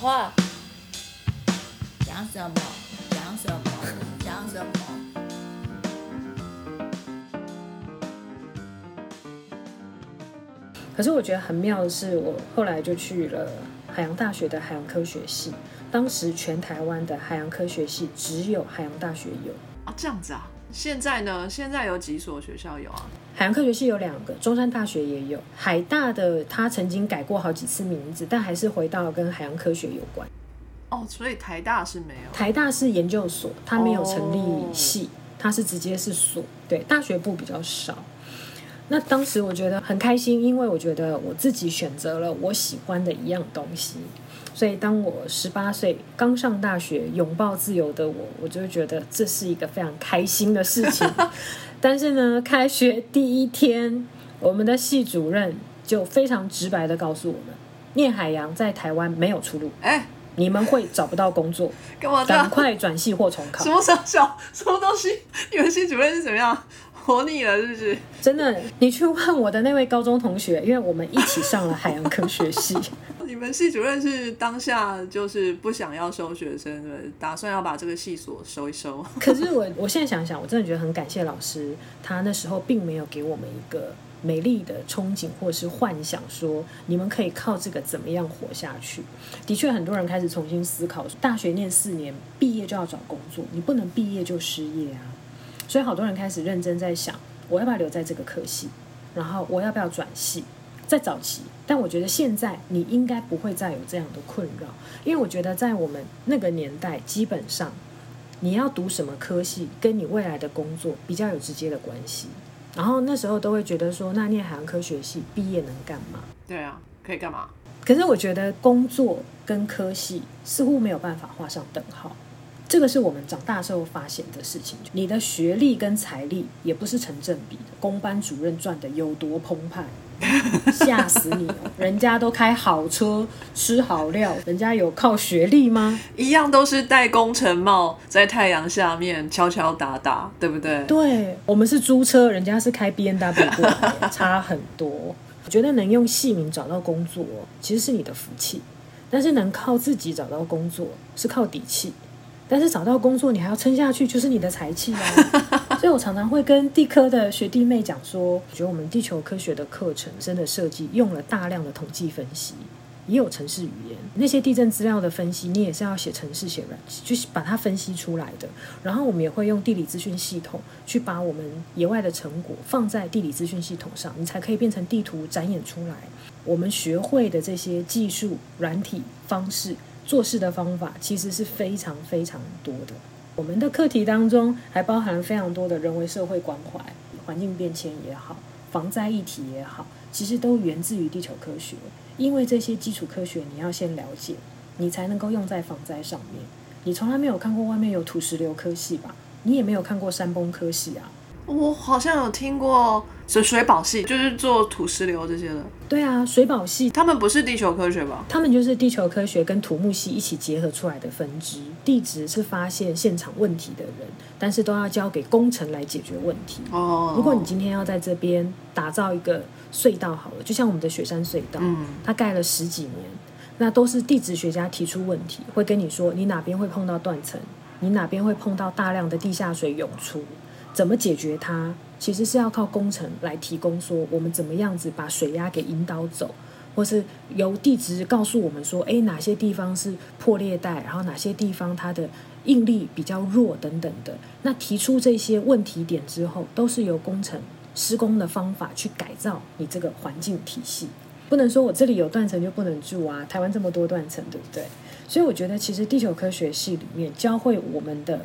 话，讲什么？讲什么？讲什么？可是我觉得很妙的是，我后来就去了海洋大学的海洋科学系。当时全台湾的海洋科学系只有海洋大学有啊，这样子啊。现在呢？现在有几所学校有啊？海洋科学系有两个，中山大学也有。海大的他曾经改过好几次名字，但还是回到跟海洋科学有关。哦，所以台大是没有。台大是研究所，它没有成立系，它是直接是所。对，大学部比较少。那当时我觉得很开心，因为我觉得我自己选择了我喜欢的一样东西。所以当我十八岁刚上大学，拥抱自由的我，我就觉得这是一个非常开心的事情。但是呢，开学第一天，我们的系主任就非常直白的告诉我们，念海洋在台湾没有出路。哎。你们会找不到工作，干嘛？赶快转系或重考。什么小小什么东西？你们系主任是怎么样？活腻了是不是？真的，你去问我的那位高中同学，因为我们一起上了海洋科学系。们系主任是当下就是不想要收学生的，打算要把这个系所收一收。可是我我现在想想，我真的觉得很感谢老师，他那时候并没有给我们一个。美丽的憧憬，或是幻想，说你们可以靠这个怎么样活下去？的确，很多人开始重新思考：大学念四年，毕业就要找工作，你不能毕业就失业啊！所以，好多人开始认真在想：我要不要留在这个科系？然后，我要不要转系？在早期，但我觉得现在你应该不会再有这样的困扰，因为我觉得在我们那个年代，基本上你要读什么科系，跟你未来的工作比较有直接的关系。然后那时候都会觉得说，那念海洋科学系毕业能干嘛？对啊，可以干嘛？可是我觉得工作跟科系似乎没有办法画上等号，这个是我们长大时候发现的事情。你的学历跟财力也不是成正比的，公班主任赚的有多澎湃？吓死你！人家都开好车，吃好料，人家有靠学历吗？一样都是戴工程帽，在太阳下面敲敲打打，对不对？对，我们是租车，人家是开 B N W 过来，差很多。我觉得能用戏名找到工作，其实是你的福气；但是能靠自己找到工作，是靠底气。但是找到工作，你还要撑下去，就是你的才气啊！所以我常常会跟地科的学弟妹讲说，我觉得我们地球科学的课程真的设计用了大量的统计分析，也有城市语言，那些地震资料的分析，你也是要写城市写软，就是把它分析出来的。然后我们也会用地理资讯系统去把我们野外的成果放在地理资讯系统上，你才可以变成地图展演出来。我们学会的这些技术、软体方式。做事的方法其实是非常非常多的。我们的课题当中还包含非常多的人为社会关怀、环境变迁也好、防灾议题也好，其实都源自于地球科学。因为这些基础科学你要先了解，你才能够用在防灾上面。你从来没有看过外面有土石流科系吧？你也没有看过山崩科系啊？我好像有听过水水保系，就是做土石流这些的。对啊，水保系他们不是地球科学吧？他们就是地球科学跟土木系一起结合出来的分支。地质是发现现场问题的人，但是都要交给工程来解决问题。哦，如果你今天要在这边打造一个隧道，好了，就像我们的雪山隧道，嗯，它盖了十几年，那都是地质学家提出问题，会跟你说你哪边会碰到断层，你哪边会碰到大量的地下水涌出。怎么解决它？其实是要靠工程来提供，说我们怎么样子把水压给引导走，或是由地质告诉我们说，哎，哪些地方是破裂带，然后哪些地方它的应力比较弱等等的。那提出这些问题点之后，都是由工程施工的方法去改造你这个环境体系。不能说我这里有断层就不能住啊，台湾这么多断层，对不对？所以我觉得，其实地球科学系里面教会我们的。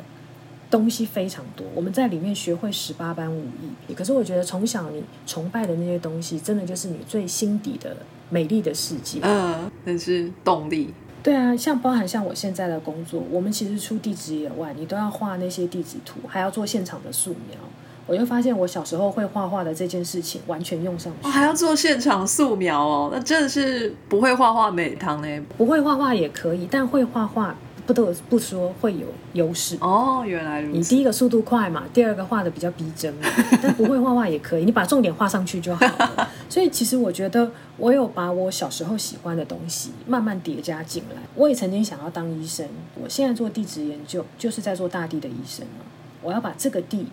东西非常多，我们在里面学会十八般武艺。可是我觉得从小你崇拜的那些东西，真的就是你最心底的美丽的世界。嗯，那是动力。对啊，像包含像我现在的工作，我们其实出地址野外，你都要画那些地址图，还要做现场的素描。我就发现我小时候会画画的这件事情，完全用上去。还要做现场素描哦，那真的是不会画画美汤呢。不会画画也可以，但会画画。不得不说会有优势。哦，原来如此。你第一个速度快嘛，第二个画的比较逼真嘛，但不会画画也可以，你把重点画上去就好了。所以其实我觉得我有把我小时候喜欢的东西慢慢叠加进来。我也曾经想要当医生，我现在做地质研究就是在做大地的医生嘛。我要把这个地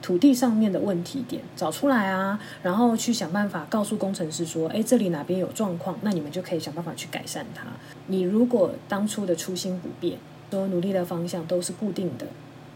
土地上面的问题点找出来啊，然后去想办法告诉工程师说，哎，这里哪边有状况，那你们就可以想办法去改善它。你如果当初的初心不变，所有努力的方向都是固定的，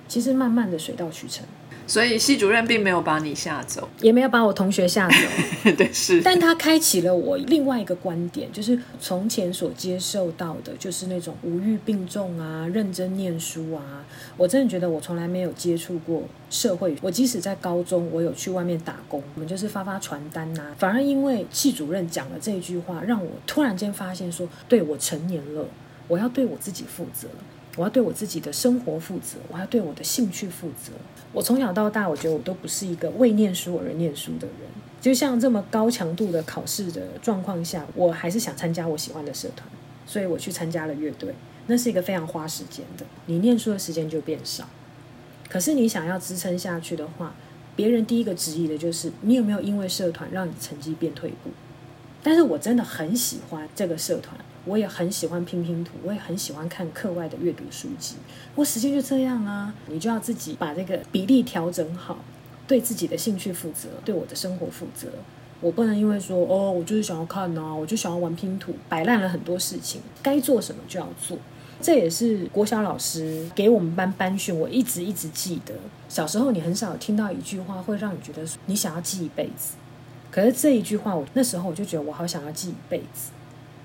其实慢慢的水到渠成。所以系主任并没有把你吓走，也没有把我同学吓走，对，是。但他开启了我另外一个观点，就是从前所接受到的，就是那种无欲并重啊，认真念书啊。我真的觉得我从来没有接触过社会。我即使在高中，我有去外面打工，我们就是发发传单呐。反而因为系主任讲了这句话，让我突然间发现说，对我成年了，我要对我自己负责。我要对我自己的生活负责，我要对我的兴趣负责。我从小到大，我觉得我都不是一个为念书而念书的人。就像这么高强度的考试的状况下，我还是想参加我喜欢的社团，所以我去参加了乐队。那是一个非常花时间的，你念书的时间就变少。可是你想要支撑下去的话，别人第一个质疑的就是你有没有因为社团让你成绩变退步。但是我真的很喜欢这个社团。我也很喜欢拼拼图，我也很喜欢看课外的阅读书籍。我时间就这样啊，你就要自己把这个比例调整好，对自己的兴趣负责，对我的生活负责。我不能因为说哦，我就是想要看啊，我就想要玩拼图，摆烂了很多事情。该做什么就要做。这也是国小老师给我们班班训，我一直一直记得。小时候你很少听到一句话会让你觉得你想要记一辈子，可是这一句话，我那时候我就觉得我好想要记一辈子。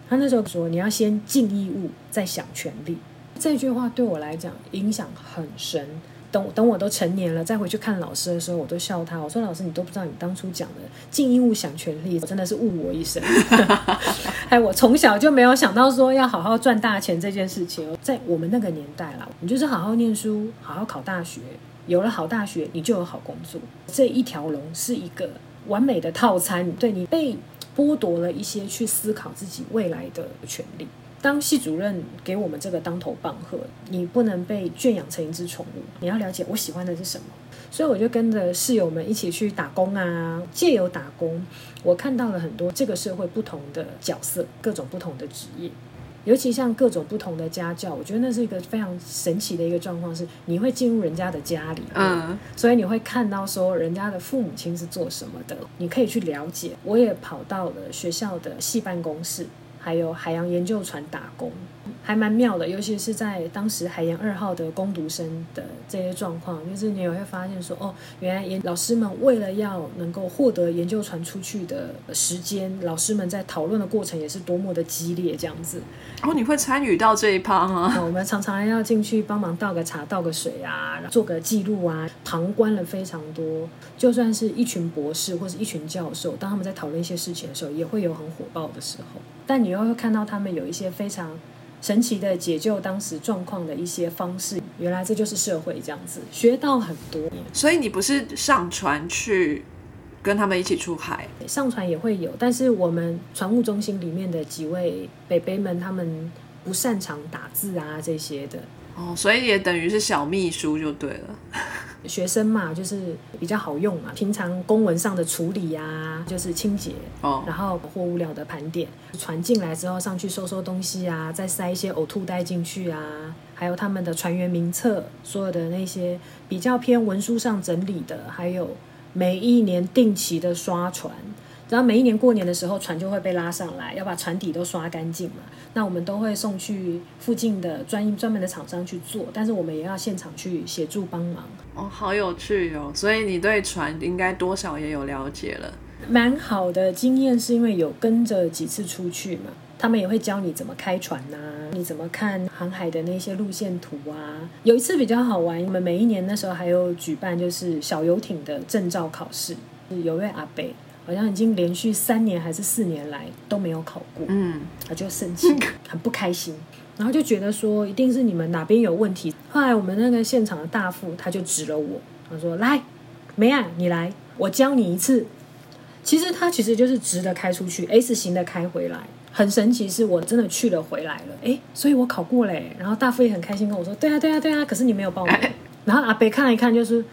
他那时候说：“你要先尽义务，再想权利。”这句话对我来讲影响很深。等等，我都成年了，再回去看老师的时候，我都笑他。我说：“老师，你都不知道你当初讲的尽义务想权利，我真的是误我一生。”哎，我从小就没有想到说要好好赚大钱这件事情。在我们那个年代啦，你就是好好念书，好好考大学，有了好大学，你就有好工作。这一条龙是一个完美的套餐。对你被。剥夺了一些去思考自己未来的权利。当系主任给我们这个当头棒喝，你不能被圈养成一只宠物，你要了解我喜欢的是什么。所以我就跟着室友们一起去打工啊，借由打工，我看到了很多这个社会不同的角色，各种不同的职业。尤其像各种不同的家教，我觉得那是一个非常神奇的一个状况，是你会进入人家的家里，嗯，所以你会看到说人家的父母亲是做什么的，你可以去了解。我也跑到了学校的系办公室。还有海洋研究船打工，还蛮妙的。尤其是在当时海洋二号的攻读生的这些状况，就是你也会发现说，哦，原来研老师们为了要能够获得研究船出去的时间，老师们在讨论的过程也是多么的激烈，这样子。哦，你会参与到这一趴吗？我们常常要进去帮忙倒个茶、倒个水啊，做个记录啊，旁观了非常多。就算是一群博士或者一群教授，当他们在讨论一些事情的时候，也会有很火爆的时候。但你又会看到他们有一些非常神奇的解救当时状况的一些方式，原来这就是社会这样子，学到很多。所以你不是上船去跟他们一起出海？上船也会有，但是我们船务中心里面的几位北北们，他们不擅长打字啊这些的。哦，所以也等于是小秘书就对了。学生嘛，就是比较好用嘛。平常公文上的处理呀，就是清洁，哦，然后货物料的盘点，船进来之后上去收收东西啊，再塞一些呕吐袋进去啊，还有他们的船员名册，所有的那些比较偏文书上整理的，还有每一年定期的刷船。然后每一年过年的时候，船就会被拉上来，要把船底都刷干净嘛。那我们都会送去附近的专专门的厂商去做，但是我们也要现场去协助帮忙。哦，好有趣哦！所以你对船应该多少也有了解了。蛮好的经验是因为有跟着几次出去嘛，他们也会教你怎么开船呐，你怎么看航海的那些路线图啊。有一次比较好玩，我们每一年那时候还有举办就是小游艇的证照考试，有位阿伯。好像已经连续三年还是四年来都没有考过，嗯，他就生气，很不开心，然后就觉得说一定是你们哪边有问题。后来我们那个现场的大副他就指了我，他说：“来，梅啊，你来，我教你一次。”其实他其实就是直的开出去，S 型的开回来，很神奇，是我真的去了回来了，哎，所以我考过嘞。然后大夫也很开心跟我说，对啊，对啊，对啊，可是你没有报名。然后阿北看了一看，就是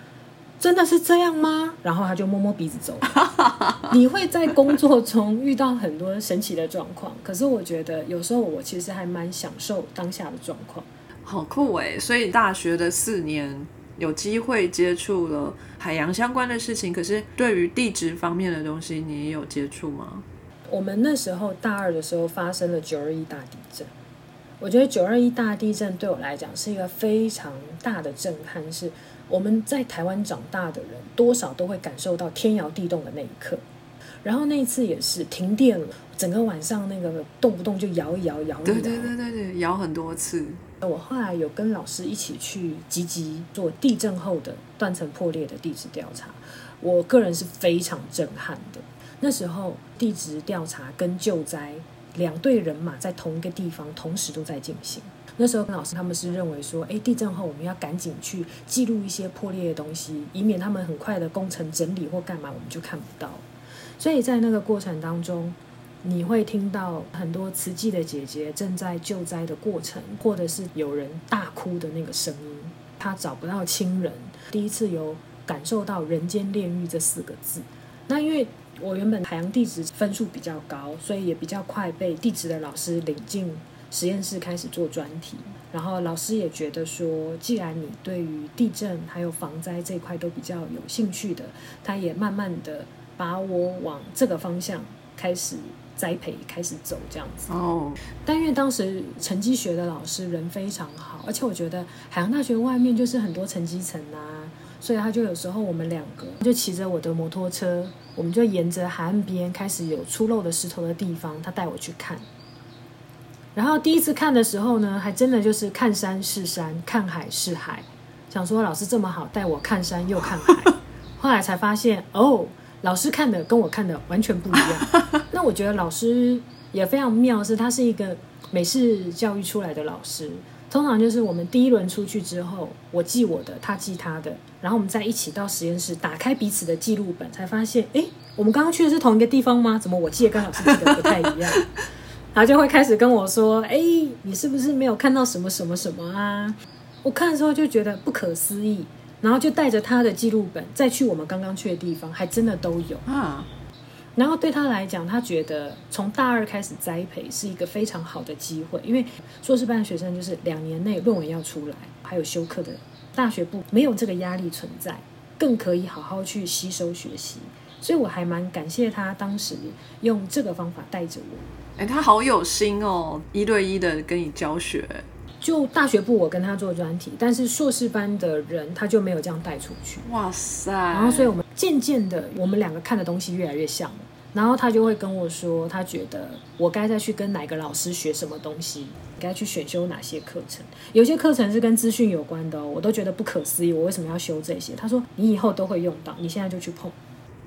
真的是这样吗？然后他就摸摸鼻子走。你会在工作中遇到很多神奇的状况，可是我觉得有时候我其实还蛮享受当下的状况。好酷哎！所以大学的四年有机会接触了海洋相关的事情，可是对于地质方面的东西，你也有接触吗？我们那时候大二的时候发生了九二一大地震。我觉得九二一大地震对我来讲是一个非常大的震撼，是我们在台湾长大的人多少都会感受到天摇地动的那一刻。然后那一次也是停电了，整个晚上那个动不动就摇一摇摇一摇，对对对对对，摇很多次。我后来有跟老师一起去积极做地震后的断层破裂的地质调查，我个人是非常震撼的。那时候地质调查跟救灾。两队人马在同一个地方同时都在进行。那时候跟老师他们是认为说，哎，地震后我们要赶紧去记录一些破裂的东西，以免他们很快的工程整理或干嘛，我们就看不到。所以在那个过程当中，你会听到很多慈济的姐姐正在救灾的过程，或者是有人大哭的那个声音。他找不到亲人，第一次有感受到“人间炼狱”这四个字。那因为。我原本海洋地质分数比较高，所以也比较快被地质的老师领进实验室开始做专题。然后老师也觉得说，既然你对于地震还有防灾这一块都比较有兴趣的，他也慢慢的把我往这个方向开始栽培，开始走这样子。哦。但因为当时沉积学的老师人非常好，而且我觉得海洋大学外面就是很多沉积层啊，所以他就有时候我们两个就骑着我的摩托车。我们就沿着海岸边开始有出露的石头的地方，他带我去看。然后第一次看的时候呢，还真的就是看山是山，看海是海。想说老师这么好，带我看山又看海。后来才发现，哦，老师看的跟我看的完全不一样。那我觉得老师也非常妙，是他是一个美式教育出来的老师。通常就是我们第一轮出去之后，我记我的，他记他的，然后我们再一起到实验室打开彼此的记录本，才发现，哎，我们刚刚去的是同一个地方吗？怎么我记得跟老师记得不太一样？然后就会开始跟我说，哎，你是不是没有看到什么什么什么啊？我看的时候就觉得不可思议，然后就带着他的记录本再去我们刚刚去的地方，还真的都有啊。然后对他来讲，他觉得从大二开始栽培是一个非常好的机会，因为硕士班的学生就是两年内论文要出来，还有修课的，大学部没有这个压力存在，更可以好好去吸收学习。所以我还蛮感谢他当时用这个方法带着我。哎，他好有心哦，一对一的跟你教学。就大学部我跟他做专题，但是硕士班的人他就没有这样带出去。哇塞！然后所以我们渐渐的，我们两个看的东西越来越像了。然后他就会跟我说，他觉得我该再去跟哪个老师学什么东西，该去选修哪些课程。有些课程是跟资讯有关的，我都觉得不可思议，我为什么要修这些？他说你以后都会用到，你现在就去碰。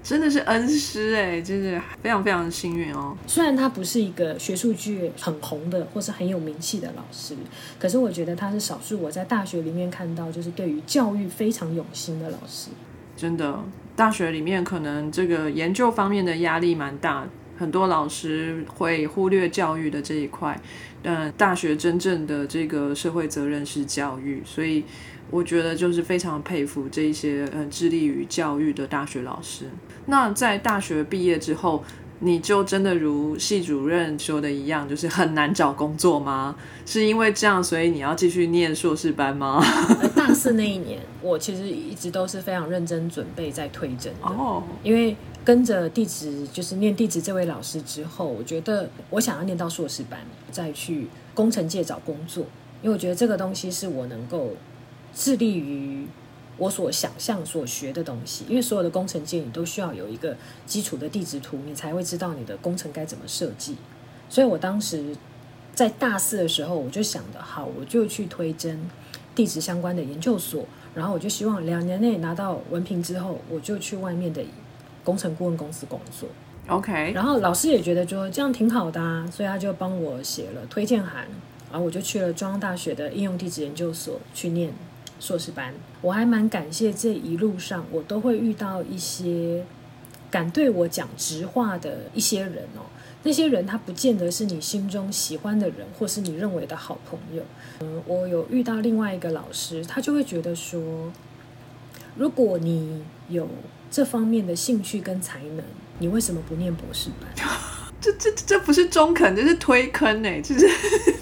真的是恩师哎，真是非常非常幸运哦。虽然他不是一个学术界很红的或是很有名气的老师，可是我觉得他是少数我在大学里面看到就是对于教育非常用心的老师。真的，大学里面可能这个研究方面的压力蛮大，很多老师会忽略教育的这一块。嗯，大学真正的这个社会责任是教育，所以。我觉得就是非常佩服这些呃致力于教育的大学老师。那在大学毕业之后，你就真的如系主任说的一样，就是很难找工作吗？是因为这样，所以你要继续念硕士班吗？大四那一年，我其实一直都是非常认真准备在推甄的。哦，因为跟着地址就是念地址这位老师之后，我觉得我想要念到硕士班，再去工程界找工作，因为我觉得这个东西是我能够。致力于我所想象、所学的东西，因为所有的工程界你都需要有一个基础的地质图，你才会知道你的工程该怎么设计。所以我当时在大四的时候，我就想的好，我就去推甄地质相关的研究所，然后我就希望两年内拿到文凭之后，我就去外面的工程顾问公司工作。OK，然后老师也觉得说这样挺好的啊，所以他就帮我写了推荐函，然后我就去了中央大学的应用地质研究所去念。硕士班，我还蛮感谢这一路上我都会遇到一些敢对我讲直话的一些人哦，那些人他不见得是你心中喜欢的人，或是你认为的好朋友。嗯，我有遇到另外一个老师，他就会觉得说，如果你有这方面的兴趣跟才能，你为什么不念博士班？这这这不是中肯，这是推坑哎！就是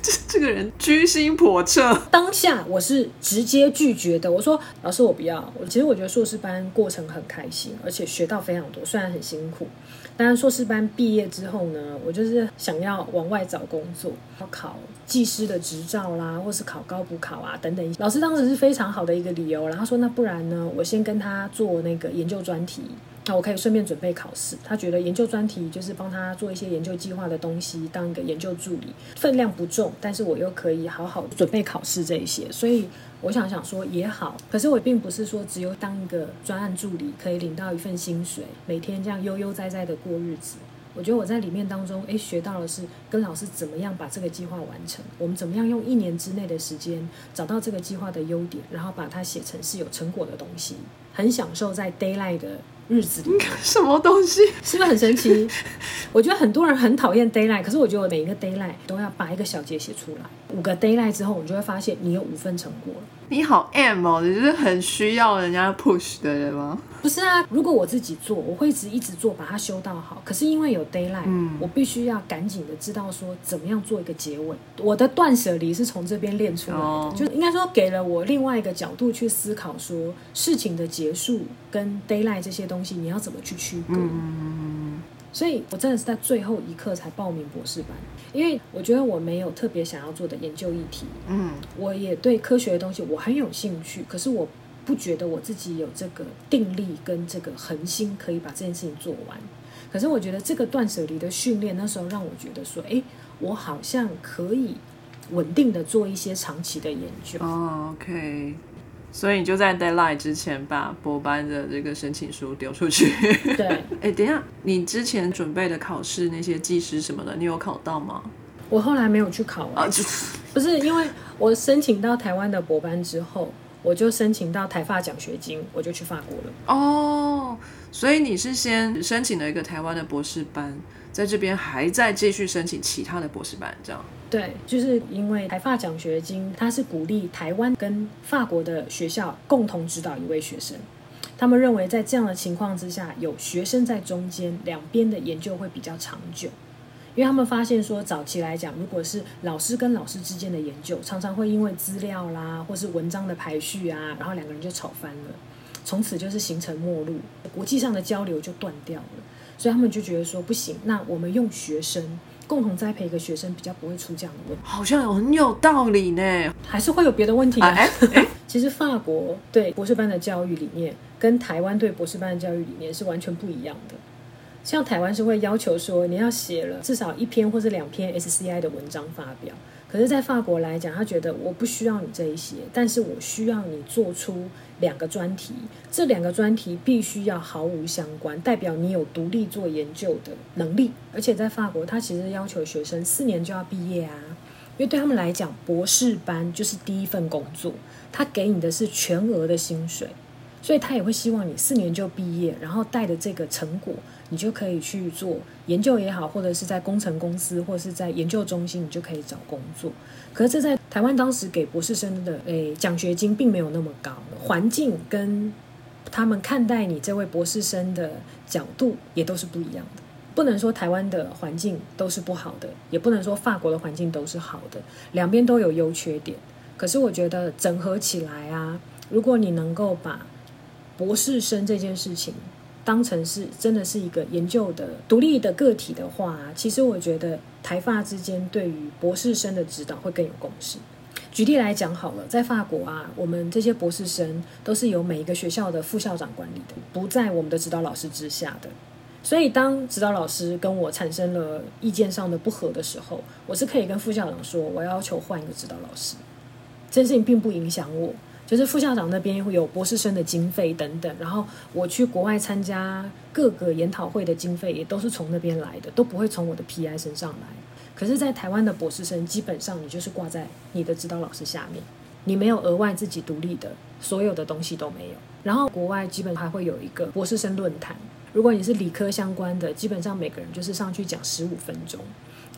这这个人居心叵测。当下我是直接拒绝的，我说老师我不要。我其实我觉得硕士班过程很开心，而且学到非常多，虽然很辛苦。当然硕士班毕业之后呢，我就是想要往外找工作，要考技师的执照啦，或是考高补考啊等等。老师当时是非常好的一个理由，然后说那不然呢，我先跟他做那个研究专题。那我可以顺便准备考试。他觉得研究专题就是帮他做一些研究计划的东西，当一个研究助理，分量不重，但是我又可以好好准备考试这一些。所以我想想说也好，可是我并不是说只有当一个专案助理可以领到一份薪水，每天这样悠悠哉哉的过日子。我觉得我在里面当中，诶，学到的是跟老师怎么样把这个计划完成，我们怎么样用一年之内的时间找到这个计划的优点，然后把它写成是有成果的东西，很享受在 d a y l i g h t 的。日子里 什么东西是不是很神奇？我觉得很多人很讨厌 d a y l i g h t 可是我觉得我每一个 d a y l i g h t 都要把一个小节写出来。五个 d a y l i g h t 之后，你就会发现你有五份成果了。你好 M 哦，你是很需要人家 push 的人吗？不是啊，如果我自己做，我会一直一直做，把它修到好。可是因为有 d a y l i g h t 我必须要赶紧的知道说怎么样做一个结尾。我的断舍离是从这边练出来的，就应该说给了我另外一个角度去思考，说事情的结束跟 d a y l i g h t 这些东西，你要怎么去区隔？所以我真的是在最后一刻才报名博士班，因为我觉得我没有特别想要做的研究议题。嗯，我也对科学的东西我很有兴趣，可是我不觉得我自己有这个定力跟这个恒心可以把这件事情做完。可是我觉得这个断舍离的训练，那时候让我觉得说，哎，我好像可以稳定的做一些长期的研究。哦，OK。所以你就在 deadline 之前把博班的这个申请书丢出去。对，哎，等一下，你之前准备的考试那些技师什么的，你有考到吗？我后来没有去考啊，不是因为我申请到台湾的博班之后，我就申请到台发奖学金，我就去法国了。哦，所以你是先申请了一个台湾的博士班，在这边还在继续申请其他的博士班，这样。对，就是因为台发奖学金，它是鼓励台湾跟法国的学校共同指导一位学生。他们认为在这样的情况之下，有学生在中间，两边的研究会比较长久。因为他们发现说，早期来讲，如果是老师跟老师之间的研究，常常会因为资料啦，或是文章的排序啊，然后两个人就吵翻了，从此就是形成陌路，国际上的交流就断掉了。所以他们就觉得说，不行，那我们用学生。共同栽培一个学生比较不会出这样的问题，好像有很有道理呢。还是会有别的问题啊？其实法国对博士班的教育理念跟台湾对博士班的教育理念是完全不一样的。像台湾是会要求说你要写了至少一篇或者两篇 SCI 的文章发表，可是，在法国来讲，他觉得我不需要你这一些，但是我需要你做出。两个专题，这两个专题必须要毫无相关，代表你有独立做研究的能力。而且在法国，他其实要求学生四年就要毕业啊，因为对他们来讲，博士班就是第一份工作，他给你的是全额的薪水，所以他也会希望你四年就毕业，然后带着这个成果，你就可以去做研究也好，或者是在工程公司，或者是在研究中心，你就可以找工作。可是这在台湾当时给博士生的诶奖学金并没有那么高，环境跟他们看待你这位博士生的角度也都是不一样的。不能说台湾的环境都是不好的，也不能说法国的环境都是好的，两边都有优缺点。可是我觉得整合起来啊，如果你能够把博士生这件事情。当成是真的是一个研究的独立的个体的话，其实我觉得台法之间对于博士生的指导会更有共识。举例来讲好了，在法国啊，我们这些博士生都是由每一个学校的副校长管理的，不在我们的指导老师之下的。所以当指导老师跟我产生了意见上的不合的时候，我是可以跟副校长说，我要求换一个指导老师。这件事情并不影响我。就是副校长那边会有博士生的经费等等，然后我去国外参加各个研讨会的经费也都是从那边来的，都不会从我的 PI 身上来。可是，在台湾的博士生基本上你就是挂在你的指导老师下面，你没有额外自己独立的，所有的东西都没有。然后国外基本还会有一个博士生论坛，如果你是理科相关的，基本上每个人就是上去讲十五分钟，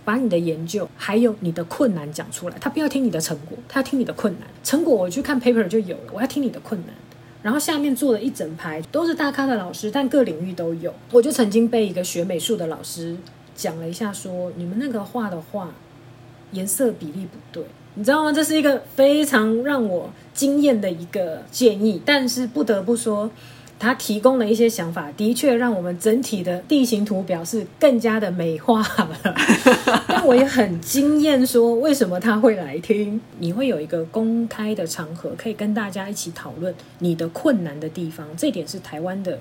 把你的研究还有你的困难讲出来。他不要听你的成果，他要听你的困难。成果我去看 paper 就有了，我要听你的困难。然后下面坐了一整排都是大咖的老师，但各领域都有。我就曾经被一个学美术的老师讲了一下，说你们那个画的画颜色比例不对，你知道吗？这是一个非常让我惊艳的一个建议。但是不得不说，他提供了一些想法，的确让我们整体的地形图表是更加的美化了。但我也很惊艳，说为什么他会来听？你会有一个公开的场合，可以跟大家一起讨论你的困难的地方。这点是台湾的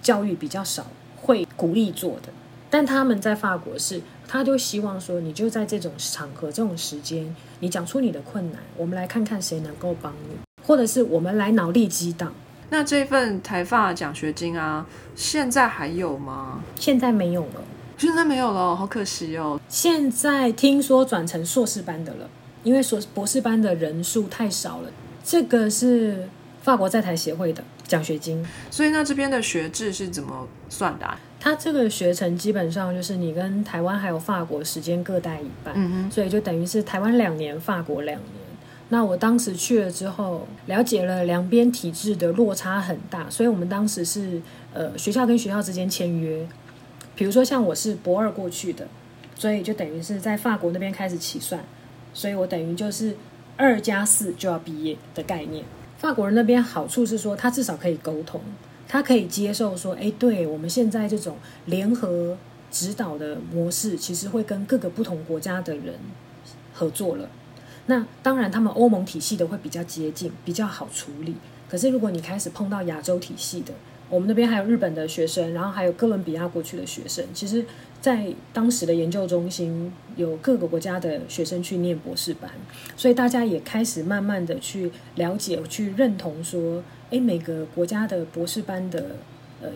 教育比较少会鼓励做的。但他们在法国是，他就希望说，你就在这种场合、这种时间，你讲出你的困难，我们来看看谁能够帮你，或者是我们来脑力激荡。那这份台发奖学金啊，现在还有吗？现在没有了，现在没有了，好可惜哦。现在听说转成硕士班的了，因为硕博士班的人数太少了。这个是法国在台协会的奖学金，所以那这边的学制是怎么算的、啊？它这个学程基本上就是你跟台湾还有法国时间各带一半，嗯哼所以就等于是台湾两年，法国两年。那我当时去了之后，了解了两边体制的落差很大，所以我们当时是呃学校跟学校之间签约，比如说像我是博二过去的，所以就等于是在法国那边开始起算，所以我等于就是二加四就要毕业的概念。法国人那边好处是说，他至少可以沟通，他可以接受说，哎，对我们现在这种联合指导的模式，其实会跟各个不同国家的人合作了。那当然，他们欧盟体系的会比较接近，比较好处理。可是如果你开始碰到亚洲体系的，我们那边还有日本的学生，然后还有哥伦比亚过去的学生，其实，在当时的研究中心有各个国家的学生去念博士班，所以大家也开始慢慢的去了解、去认同说，诶，每个国家的博士班的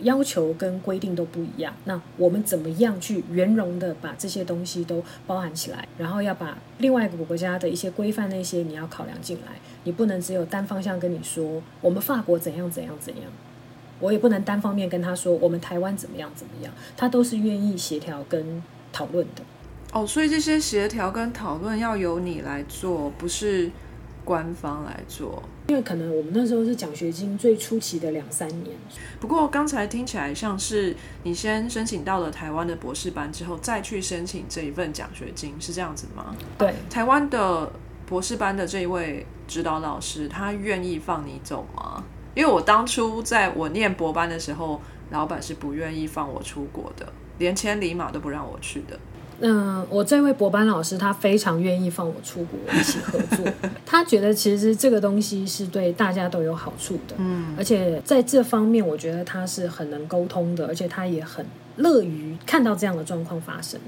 要求跟规定都不一样。那我们怎么样去圆融的把这些东西都包含起来？然后要把另外一个国家的一些规范那些你要考量进来，你不能只有单方向跟你说我们法国怎样怎样怎样。我也不能单方面跟他说我们台湾怎么样怎么样，他都是愿意协调跟讨论的。哦，所以这些协调跟讨论要由你来做，不是官方来做。因为可能我们那时候是奖学金最初期的两三年，不过刚才听起来像是你先申请到了台湾的博士班之后，再去申请这一份奖学金，是这样子吗？对，台湾的博士班的这一位指导老师，他愿意放你走吗？因为我当初在我念博班的时候，老板是不愿意放我出国的，连千里马都不让我去的。嗯，我这位博班老师他非常愿意放我出国一起合作，他觉得其实这个东西是对大家都有好处的，嗯，而且在这方面我觉得他是很能沟通的，而且他也很乐于看到这样的状况发生。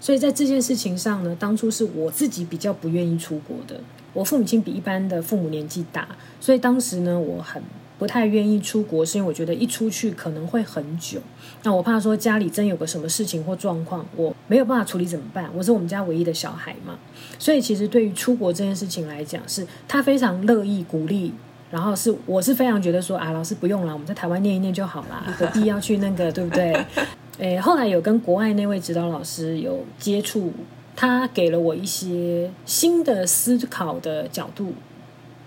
所以在这件事情上呢，当初是我自己比较不愿意出国的。我父母亲比一般的父母年纪大，所以当时呢，我很不太愿意出国，是因为我觉得一出去可能会很久。那我怕说家里真有个什么事情或状况，我没有办法处理怎么办？我是我们家唯一的小孩嘛，所以其实对于出国这件事情来讲，是他非常乐意鼓励。然后是我是非常觉得说啊，老师不用了，我们在台湾念一念就好啦，何必要去那个，对不对？诶，后来有跟国外那位指导老师有接触，他给了我一些新的思考的角度，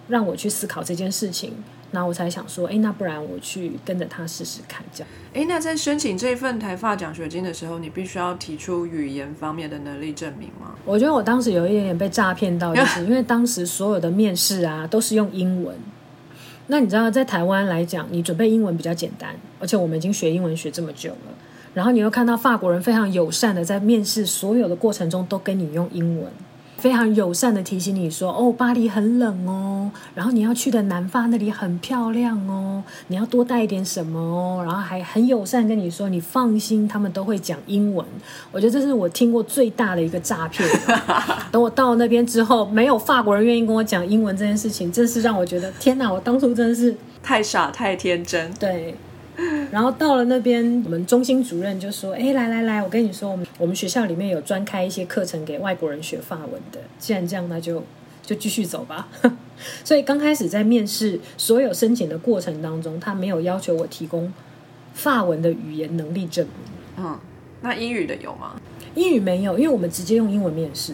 让我去思考这件事情。那我才想说，诶，那不然我去跟着他试试看，这样。诶，那在申请这份台发奖学金的时候，你必须要提出语言方面的能力证明吗？我觉得我当时有一点点被诈骗到，就是因为当时所有的面试啊都是用英文。那你知道，在台湾来讲，你准备英文比较简单，而且我们已经学英文学这么久了。然后你又看到法国人非常友善的在面试所有的过程中都跟你用英文，非常友善的提醒你说：“哦，巴黎很冷哦，然后你要去的南法那里很漂亮哦，你要多带一点什么哦。”然后还很友善跟你说：“你放心，他们都会讲英文。”我觉得这是我听过最大的一个诈骗。等我到了那边之后，没有法国人愿意跟我讲英文这件事情，真是让我觉得天哪！我当初真的是太傻太天真。对。然后到了那边，我们中心主任就说：“哎，来来来，我跟你说，我们我们学校里面有专开一些课程给外国人学法文的。既然这样，那就就继续走吧。”所以刚开始在面试所有申请的过程当中，他没有要求我提供法文的语言能力证明。嗯，那英语的有吗？英语没有，因为我们直接用英文面试。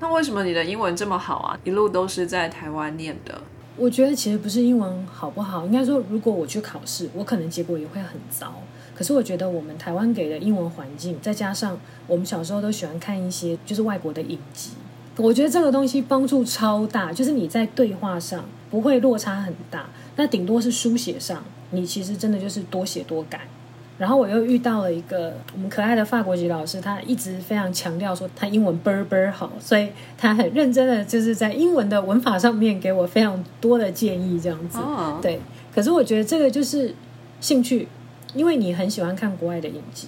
那为什么你的英文这么好啊？一路都是在台湾念的。我觉得其实不是英文好不好，应该说如果我去考试，我可能结果也会很糟。可是我觉得我们台湾给的英文环境，再加上我们小时候都喜欢看一些就是外国的影集，我觉得这个东西帮助超大。就是你在对话上不会落差很大，那顶多是书写上，你其实真的就是多写多改。然后我又遇到了一个我们可爱的法国籍老师，他一直非常强调说他英文倍儿倍儿好，所以他很认真的就是在英文的文法上面给我非常多的建议，这样子。哦对，可是我觉得这个就是兴趣，因为你很喜欢看国外的影集，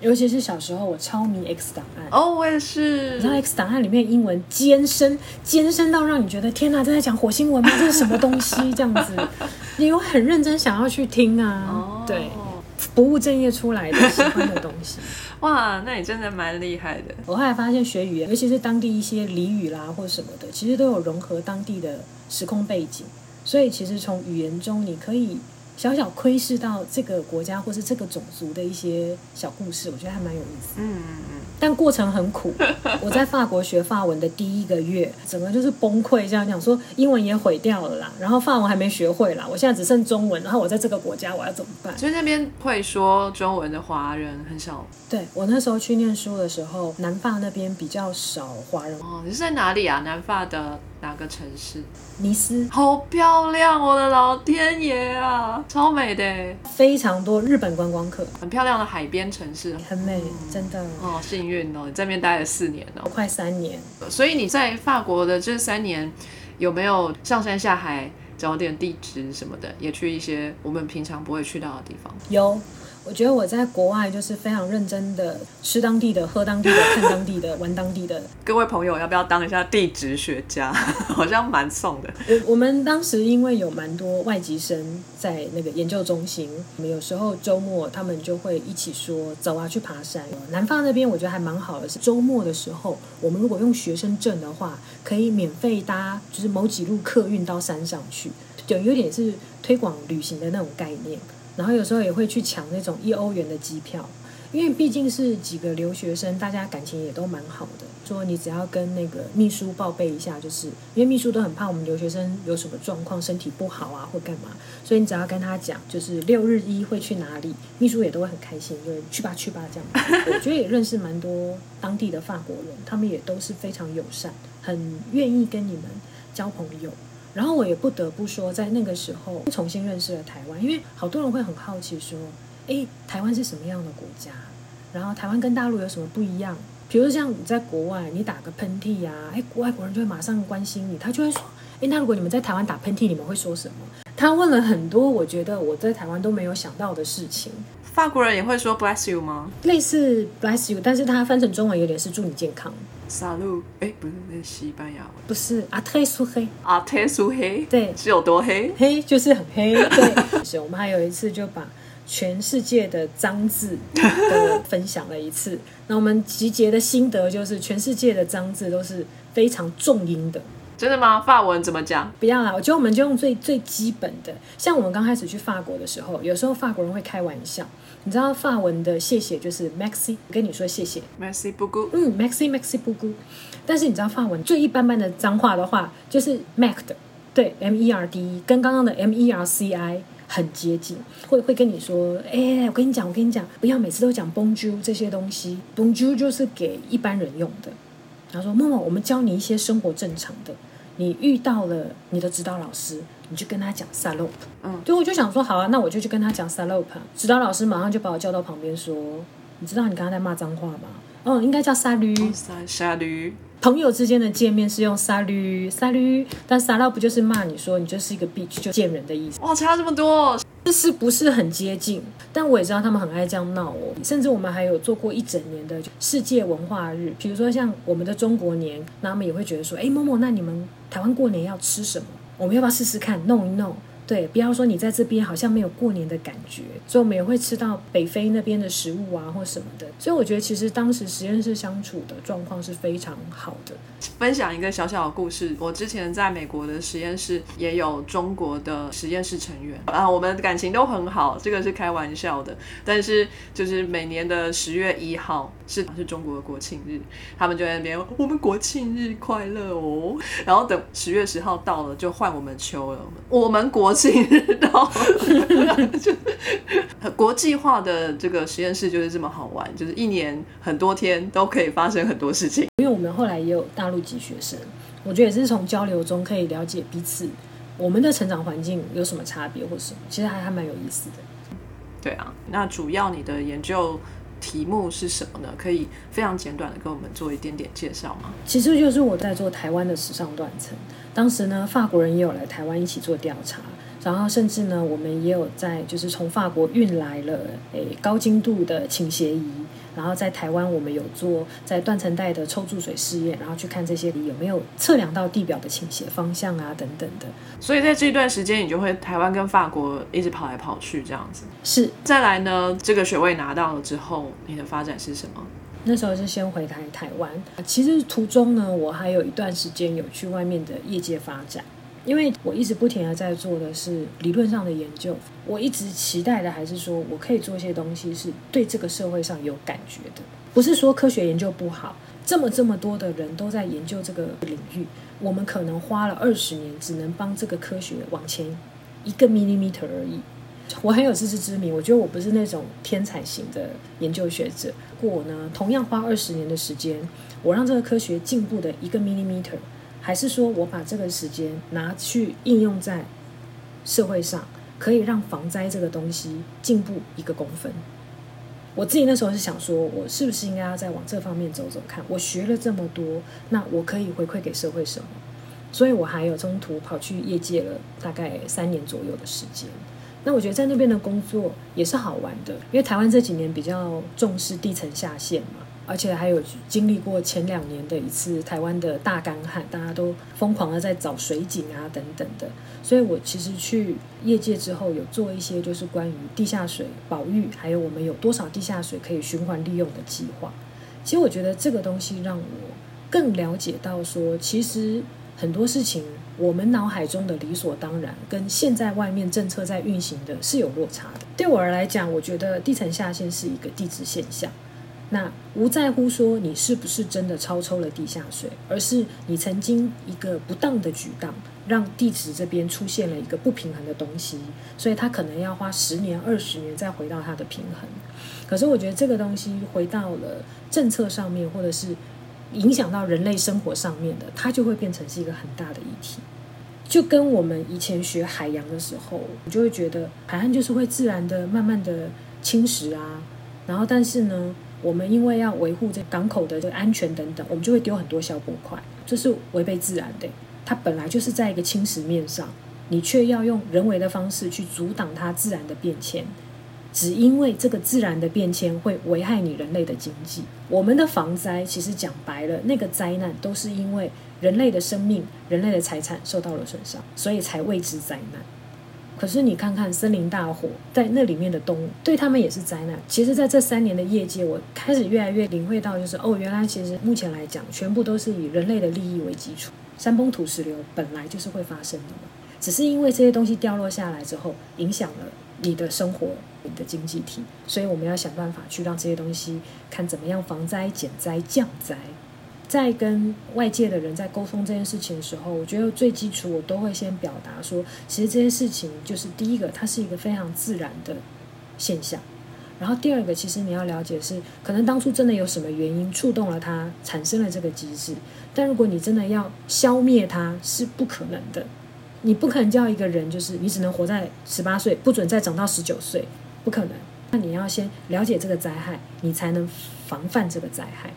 尤其是小时候我超迷 X 档案。哦，我也是你知。道 X 档案里面英文艰深，艰深到让你觉得天哪，这在讲火星文吗？这是什么东西？这样子，你有很认真想要去听啊。哦，对，不务正业出来的喜欢的东西。哇，那你真的蛮厉害的。我后来发现学语言，尤其是当地一些俚语啦或什么的，其实都有融合当地的时空背景，所以其实从语言中你可以小小窥视到这个国家或是这个种族的一些小故事，我觉得还蛮有意思。嗯嗯嗯。但过程很苦。我在法国学法文的第一个月，整个就是崩溃，这样讲说英文也毁掉了啦，然后法文还没学会啦，我现在只剩中文，然后我在这个国家我要怎么办？所以那边会说中文的华人很少对我那时候去念书的时候，南法那边比较少华人，哦。你是在哪里啊？南法的哪个城市？尼斯好漂亮！我的老天爷啊，超美的，非常多日本观光客，很漂亮的海边城市。很美，真的。哦，幸运哦，你在那边待了四年哦。快三年，所以你在法国的这三年，有没有上山下海找点地质什么的，也去一些我们平常不会去到的地方？有。我觉得我在国外就是非常认真的吃当地的、喝当地的、看当地的、玩当地的。各位朋友，要不要当一下地质学家？好像蛮送的。我我们当时因为有蛮多外籍生在那个研究中心，我们有时候周末他们就会一起说走啊去爬山。南方那边我觉得还蛮好的，是周末的时候，我们如果用学生证的话，可以免费搭就是某几路客运到山上去，就有点是推广旅行的那种概念。然后有时候也会去抢那种一欧元的机票，因为毕竟是几个留学生，大家感情也都蛮好的。说你只要跟那个秘书报备一下，就是因为秘书都很怕我们留学生有什么状况，身体不好啊或干嘛，所以你只要跟他讲，就是六日一会去哪里，秘书也都会很开心，就是去吧去吧这样。我觉得也认识蛮多当地的法国人，他们也都是非常友善，很愿意跟你们交朋友。然后我也不得不说，在那个时候重新认识了台湾，因为好多人会很好奇说，诶，台湾是什么样的国家？然后台湾跟大陆有什么不一样？比如像你在国外，你打个喷嚏呀、啊，哎，外国人就会马上关心你，他就会说，哎，那如果你们在台湾打喷嚏，你们会说什么？他问了很多我觉得我在台湾都没有想到的事情，法国人也会说 bless you 吗类似 bless you，但是它翻成中文有点是祝你健康，？Salut，哎，不是，那是西班牙文。不是阿，特苏黑。阿，特苏黑，对是有多黑？黑就是很黑，对。是我们还有一次就把全世界的脏字都分享了一次。那我们集结的心得就是，全世界的脏字都是非常重音的。真的吗？法文怎么讲？不要啦，我觉得我们就用最最基本的。像我们刚开始去法国的时候，有时候法国人会开玩笑，你知道法文的谢谢就是 maxi，跟你说谢谢，Merci beaucoup。嗯，maxi maxi 不咕。但是你知道法文最一般般的脏话的话，就是 mac 的，对，m e r d e，跟刚刚的 m e r c i 很接近，会会跟你说，哎、我跟你讲，我跟你讲，不要每次都讲 bonjour 这些东西，bonjour 就是给一般人用的。他说：“默默，我们教你一些生活正常的。你遇到了你的指导老师，你就跟他讲 salop。嗯对，我就想说，好啊，那我就去跟他讲 salope。指导老师马上就把我叫到旁边说：“你知道你刚刚在骂脏话吗？嗯，应该叫 salut。沙驴，朋友之间的见面是用 salut salut，但 salop 不就是骂你说你就是一个 bitch 就贱人的意思。哇，差这么多！这是不是很接近？但我也知道他们很爱这样闹哦，甚至我们还有做过一整年的世界文化日，比如说像我们的中国年，那他们也会觉得说，哎，默默，那你们台湾过年要吃什么？我们要不要试试看弄一弄？对，不要说你在这边好像没有过年的感觉，所以我们也会吃到北非那边的食物啊，或什么的。所以我觉得其实当时实验室相处的状况是非常好的。分享一个小小的故事，我之前在美国的实验室也有中国的实验室成员啊，我们感情都很好，这个是开玩笑的。但是就是每年的十月一号是是中国的国庆日，他们就在那边我们国庆日快乐哦。然后等十月十号到了，就换我们秋了，我们国庆日到了，就国际化的这个实验室就是这么好玩，就是一年很多天都可以发生很多事情。因为我们后来也有大陆籍学生，我觉得也是从交流中可以了解彼此我们的成长环境有什么差别或什么，其实还还蛮有意思的。对啊，那主要你的研究题目是什么呢？可以非常简短的跟我们做一点点介绍吗？其实就是我在做台湾的时尚断层，当时呢，法国人也有来台湾一起做调查，然后甚至呢，我们也有在就是从法国运来了诶高精度的倾斜仪。然后在台湾，我们有做在断层带的抽注水试验，然后去看这些有没有测量到地表的倾斜方向啊等等的。所以在这段时间，你就会台湾跟法国一直跑来跑去这样子。是。再来呢，这个学位拿到了之后，你的发展是什么？那时候是先回台台湾，其实途中呢，我还有一段时间有去外面的业界发展。因为我一直不停的在做的是理论上的研究，我一直期待的还是说我可以做一些东西是对这个社会上有感觉的，不是说科学研究不好，这么这么多的人都在研究这个领域，我们可能花了二十年，只能帮这个科学往前一个 millimeter 而已。我很有自知之明，我觉得我不是那种天才型的研究学者，我呢同样花二十年的时间，我让这个科学进步的一个 millimeter。还是说我把这个时间拿去应用在社会上，可以让防灾这个东西进步一个公分。我自己那时候是想说，我是不是应该要再往这方面走走看？我学了这么多，那我可以回馈给社会什么？所以我还有中途跑去业界了大概三年左右的时间。那我觉得在那边的工作也是好玩的，因为台湾这几年比较重视地层下陷嘛。而且还有经历过前两年的一次台湾的大干旱，大家都疯狂的在找水井啊等等的，所以我其实去业界之后有做一些就是关于地下水保育，还有我们有多少地下水可以循环利用的计划。其实我觉得这个东西让我更了解到说，其实很多事情我们脑海中的理所当然，跟现在外面政策在运行的是有落差的。对我而来讲，我觉得地层下陷是一个地质现象。那无在乎说你是不是真的超抽了地下水，而是你曾经一个不当的举动，让地质这边出现了一个不平衡的东西，所以它可能要花十年、二十年再回到它的平衡。可是我觉得这个东西回到了政策上面，或者是影响到人类生活上面的，它就会变成是一个很大的议题。就跟我们以前学海洋的时候，你就会觉得海岸就是会自然的、慢慢的侵蚀啊，然后但是呢？我们因为要维护这港口的这个安全等等，我们就会丢很多消波块，这是违背自然的。它本来就是在一个侵蚀面上，你却要用人为的方式去阻挡它自然的变迁，只因为这个自然的变迁会危害你人类的经济。我们的防灾其实讲白了，那个灾难都是因为人类的生命、人类的财产受到了损伤，所以才谓之灾难。可是你看看森林大火，在那里面的动物，对他们也是灾难。其实，在这三年的业界，我开始越来越领会到，就是哦，原来其实目前来讲，全部都是以人类的利益为基础。山崩土石流本来就是会发生的，只是因为这些东西掉落下来之后，影响了你的生活、你的经济体，所以我们要想办法去让这些东西，看怎么样防灾、减灾、降灾。在跟外界的人在沟通这件事情的时候，我觉得最基础我都会先表达说，其实这件事情就是第一个，它是一个非常自然的现象。然后第二个，其实你要了解是，可能当初真的有什么原因触动了它，产生了这个机制。但如果你真的要消灭它，是不可能的。你不可能叫一个人就是你只能活在十八岁，不准再长到十九岁，不可能。那你要先了解这个灾害，你才能防范这个灾害。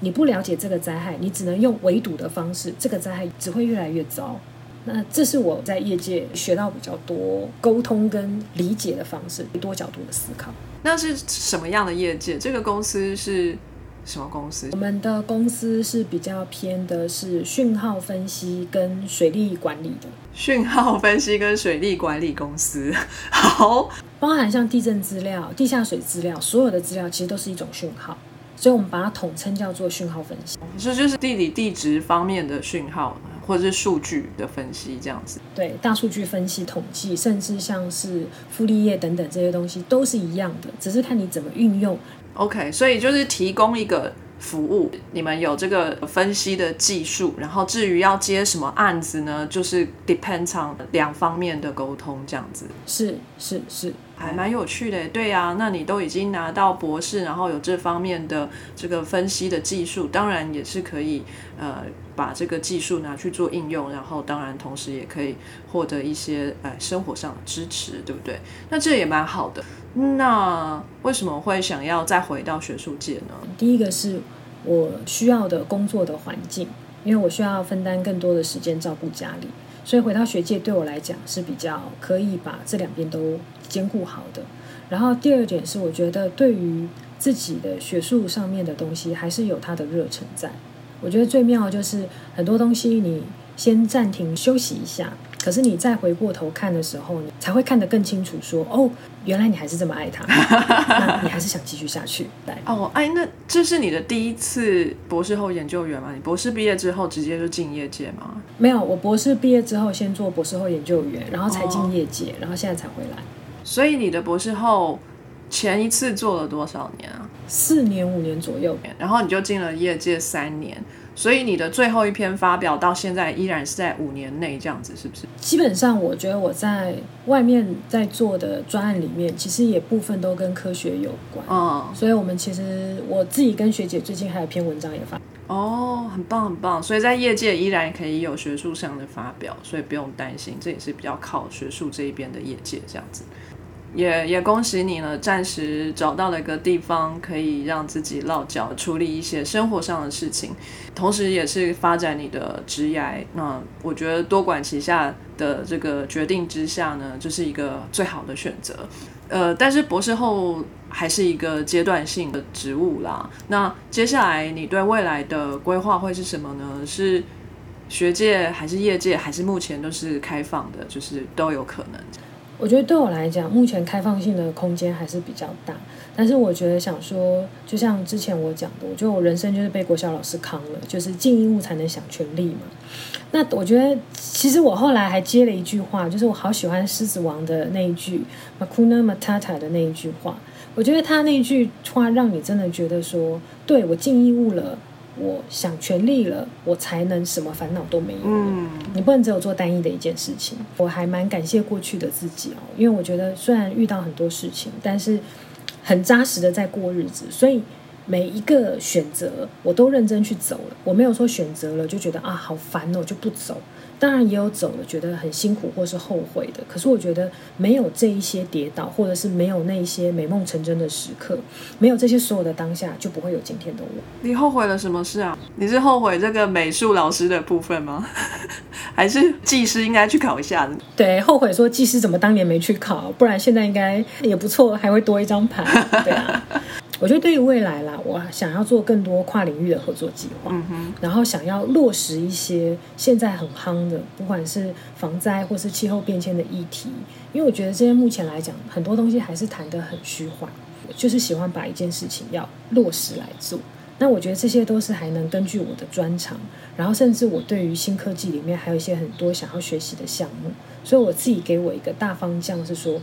你不了解这个灾害，你只能用围堵的方式，这个灾害只会越来越糟。那这是我在业界学到比较多沟通跟理解的方式，多角度的思考。那是什么样的业界？这个公司是什么公司我？们的公司是比较偏的是讯号分析跟水利管理的，讯号分析跟水利管理公司。好，包含像地震资料、地下水资料，所有的资料其实都是一种讯号，所以我们把它统称叫做讯号分析。这就是地理地质方面的讯号或者是数据的分析，这样子。对，大数据分析、统计，甚至像是复利业等等这些东西都是一样的，只是看你怎么运用。OK，所以就是提供一个服务，你们有这个分析的技术，然后至于要接什么案子呢，就是 depends on 两方面的沟通这样子。是是是，还蛮有趣的，对呀、那你都已经拿到博士，然后有这方面的这个分析的技术，当然也是可以呃把这个技术拿去做应用，然后当然同时也可以获得一些呃生活上的支持，对不对？那这也蛮好的。那为什么会想要再回到学术界呢？第一个是我需要的工作的环境，因为我需要分担更多的时间照顾家里，所以回到学界对我来讲是比较可以把这两边都兼顾好的。然后第二点是，我觉得对于自己的学术上面的东西，还是有它的热忱在。我觉得最妙的就是很多东西你先暂停休息一下，可是你再回过头看的时候，你才会看得更清楚说哦，原来你还是这么爱他，那你还是想继续下去。来，哦，哎，那这是你的第一次博士后研究员吗？你博士毕业之后直接就进业界吗？没有，我博士毕业之后先做博士后研究员，然后才进业界，然后现在才回来。所以你的博士后前一次做了多少年啊？四年五年左右，然后你就进了业界三年，所以你的最后一篇发表到现在依然是在五年内这样子，是不是？基本上我觉得我在外面在做的专案里面，其实也部分都跟科学有关。嗯，所以我们其实我自己跟学姐最近还有篇文章也发，哦，很棒很棒，所以在业界依然可以有学术上的发表，所以不用担心，这也是比较靠学术这一边的业界这样子。也也恭喜你了，暂时找到了一个地方可以让自己落脚，处理一些生活上的事情，同时也是发展你的职业。那我觉得多管齐下的这个决定之下呢，就是一个最好的选择。呃，但是博士后还是一个阶段性的职务啦。那接下来你对未来的规划会是什么呢？是学界还是业界，还是目前都是开放的，就是都有可能。我觉得对我来讲，目前开放性的空间还是比较大。但是我觉得想说，就像之前我讲的，我觉得我人生就是被国小老师扛了，就是尽义务才能享权利嘛。那我觉得，其实我后来还接了一句话，就是我好喜欢《狮子王》的那一句 “Makuna Matata” 的那一句话。我觉得他那句话让你真的觉得说，对我尽义务了，我想全力了，我才能什么烦恼都没有。嗯，你不能只有做单一的一件事情。我还蛮感谢过去的自己哦，因为我觉得虽然遇到很多事情，但是很扎实的在过日子，所以每一个选择我都认真去走了。我没有说选择了就觉得啊好烦哦就不走。当然也有走了觉得很辛苦或是后悔的，可是我觉得没有这一些跌倒，或者是没有那一些美梦成真的时刻，没有这些所有的当下，就不会有今天的我。你后悔了什么事啊？你是后悔这个美术老师的部分吗？还是技师应该去考一下的？对，后悔说技师怎么当年没去考，不然现在应该也不错，还会多一张牌。对啊，我觉得对于未来啦，我想要做更多跨领域的合作计划，嗯，然后想要落实一些现在很夯的，不管是防灾或是气候变迁的议题，因为我觉得这些目前来讲，很多东西还是谈得很虚幻，就是喜欢把一件事情要落实来做。那我觉得这些都是还能根据我的专长，然后甚至我对于新科技里面还有一些很多想要学习的项目，所以我自己给我一个大方向是说，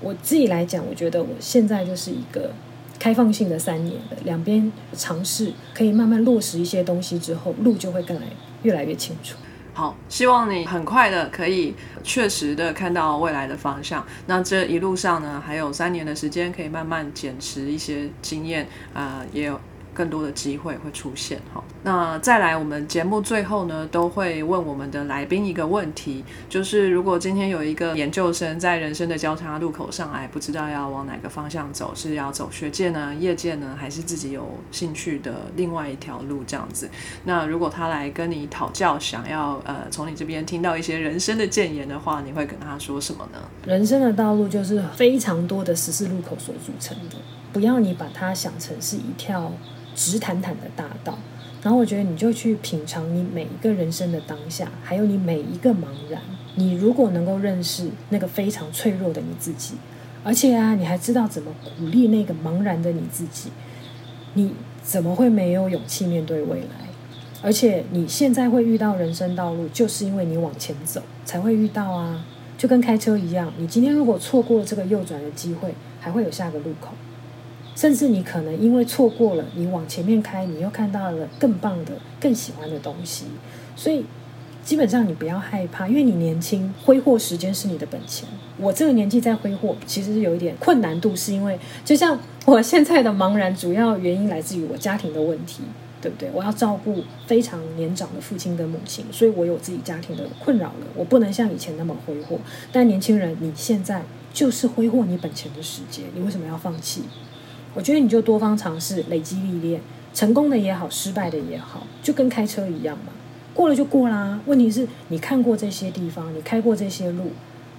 我自己来讲，我觉得我现在就是一个开放性的三年的，两边尝试可以慢慢落实一些东西之后，路就会更来越来越清楚。好，希望你很快的可以确实的看到未来的方向。那这一路上呢，还有三年的时间，可以慢慢减持一些经验，啊、也有。更多的机会会出现哈。那再来，我们节目最后呢，都会问我们的来宾一个问题，就是如果今天有一个研究生在人生的交叉路口上来，不知道要往哪个方向走，是要走学界呢、业界呢，还是自己有兴趣的另外一条路这样子？那如果他来跟你讨教，想要呃从你这边听到一些人生的谏言的话，你会跟他说什么呢？人生的道路就是非常多的十字路口所组成的，不要你把它想成是一条直坦坦的大道。然后我觉得你就去品尝你每一个人生的当下，还有你每一个茫然。你如果能够认识那个非常脆弱的你自己，而且啊，你还知道怎么鼓励那个茫然的你自己，你怎么会没有勇气面对未来？而且你现在会遇到人生道路，就是因为你往前走才会遇到啊，就跟开车一样，你今天如果错过这个右转的机会，还会有下个路口。甚至你可能因为错过了，你往前面开，你又看到了更棒的、更喜欢的东西。所以基本上你不要害怕，因为你年轻，挥霍时间是你的本钱。我这个年纪在挥霍，其实是有一点困难度，是因为就像我现在的茫然，主要原因来自于我家庭的问题，对不对？我要照顾非常年长的父亲跟母亲，所以我有自己家庭的困扰了。我不能像以前那么挥霍。但年轻人，你现在就是挥霍你本钱的时间，你为什么要放弃？我觉得你就多方尝试，累积历练，成功的也好，失败的也好，就跟开车一样嘛，过了就过啦。问题是你看过这些地方，你开过这些路，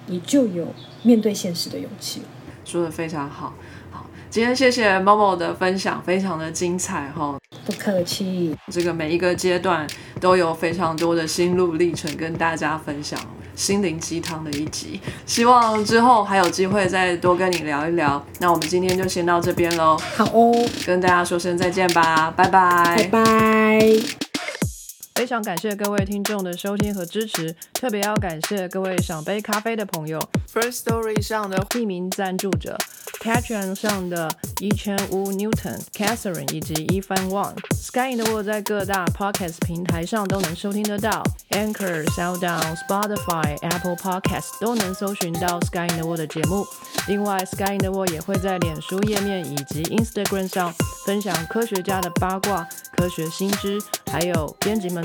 你就有面对现实的勇气。说的非常好，好，今天谢谢 Momo 的分享，非常的精彩哈。不客气，这个每一个阶段都有非常多的心路历程跟大家分享。心灵鸡汤的一集，希望之后还有机会再多跟你聊一聊。那我们今天就先到这边喽。好哦，跟大家说声再见吧，拜拜，拜拜。非常感谢各位听众的收听和支持，特别要感谢各位赏杯咖啡的朋友，First Story 上的匿名赞助者，Patreon 上的一千五 Newton、Catherine 以及一番 Wang，Sky in the World 在各大 Podcast 平台上都能收听得到，Anchor、SoundOn、Spotify、Apple Podcast 都能搜寻到 Sky in the World 的节目。另外，Sky in the World 也会在脸书页面以及 Instagram 上分享科学家的八卦、科学新知，还有编辑们。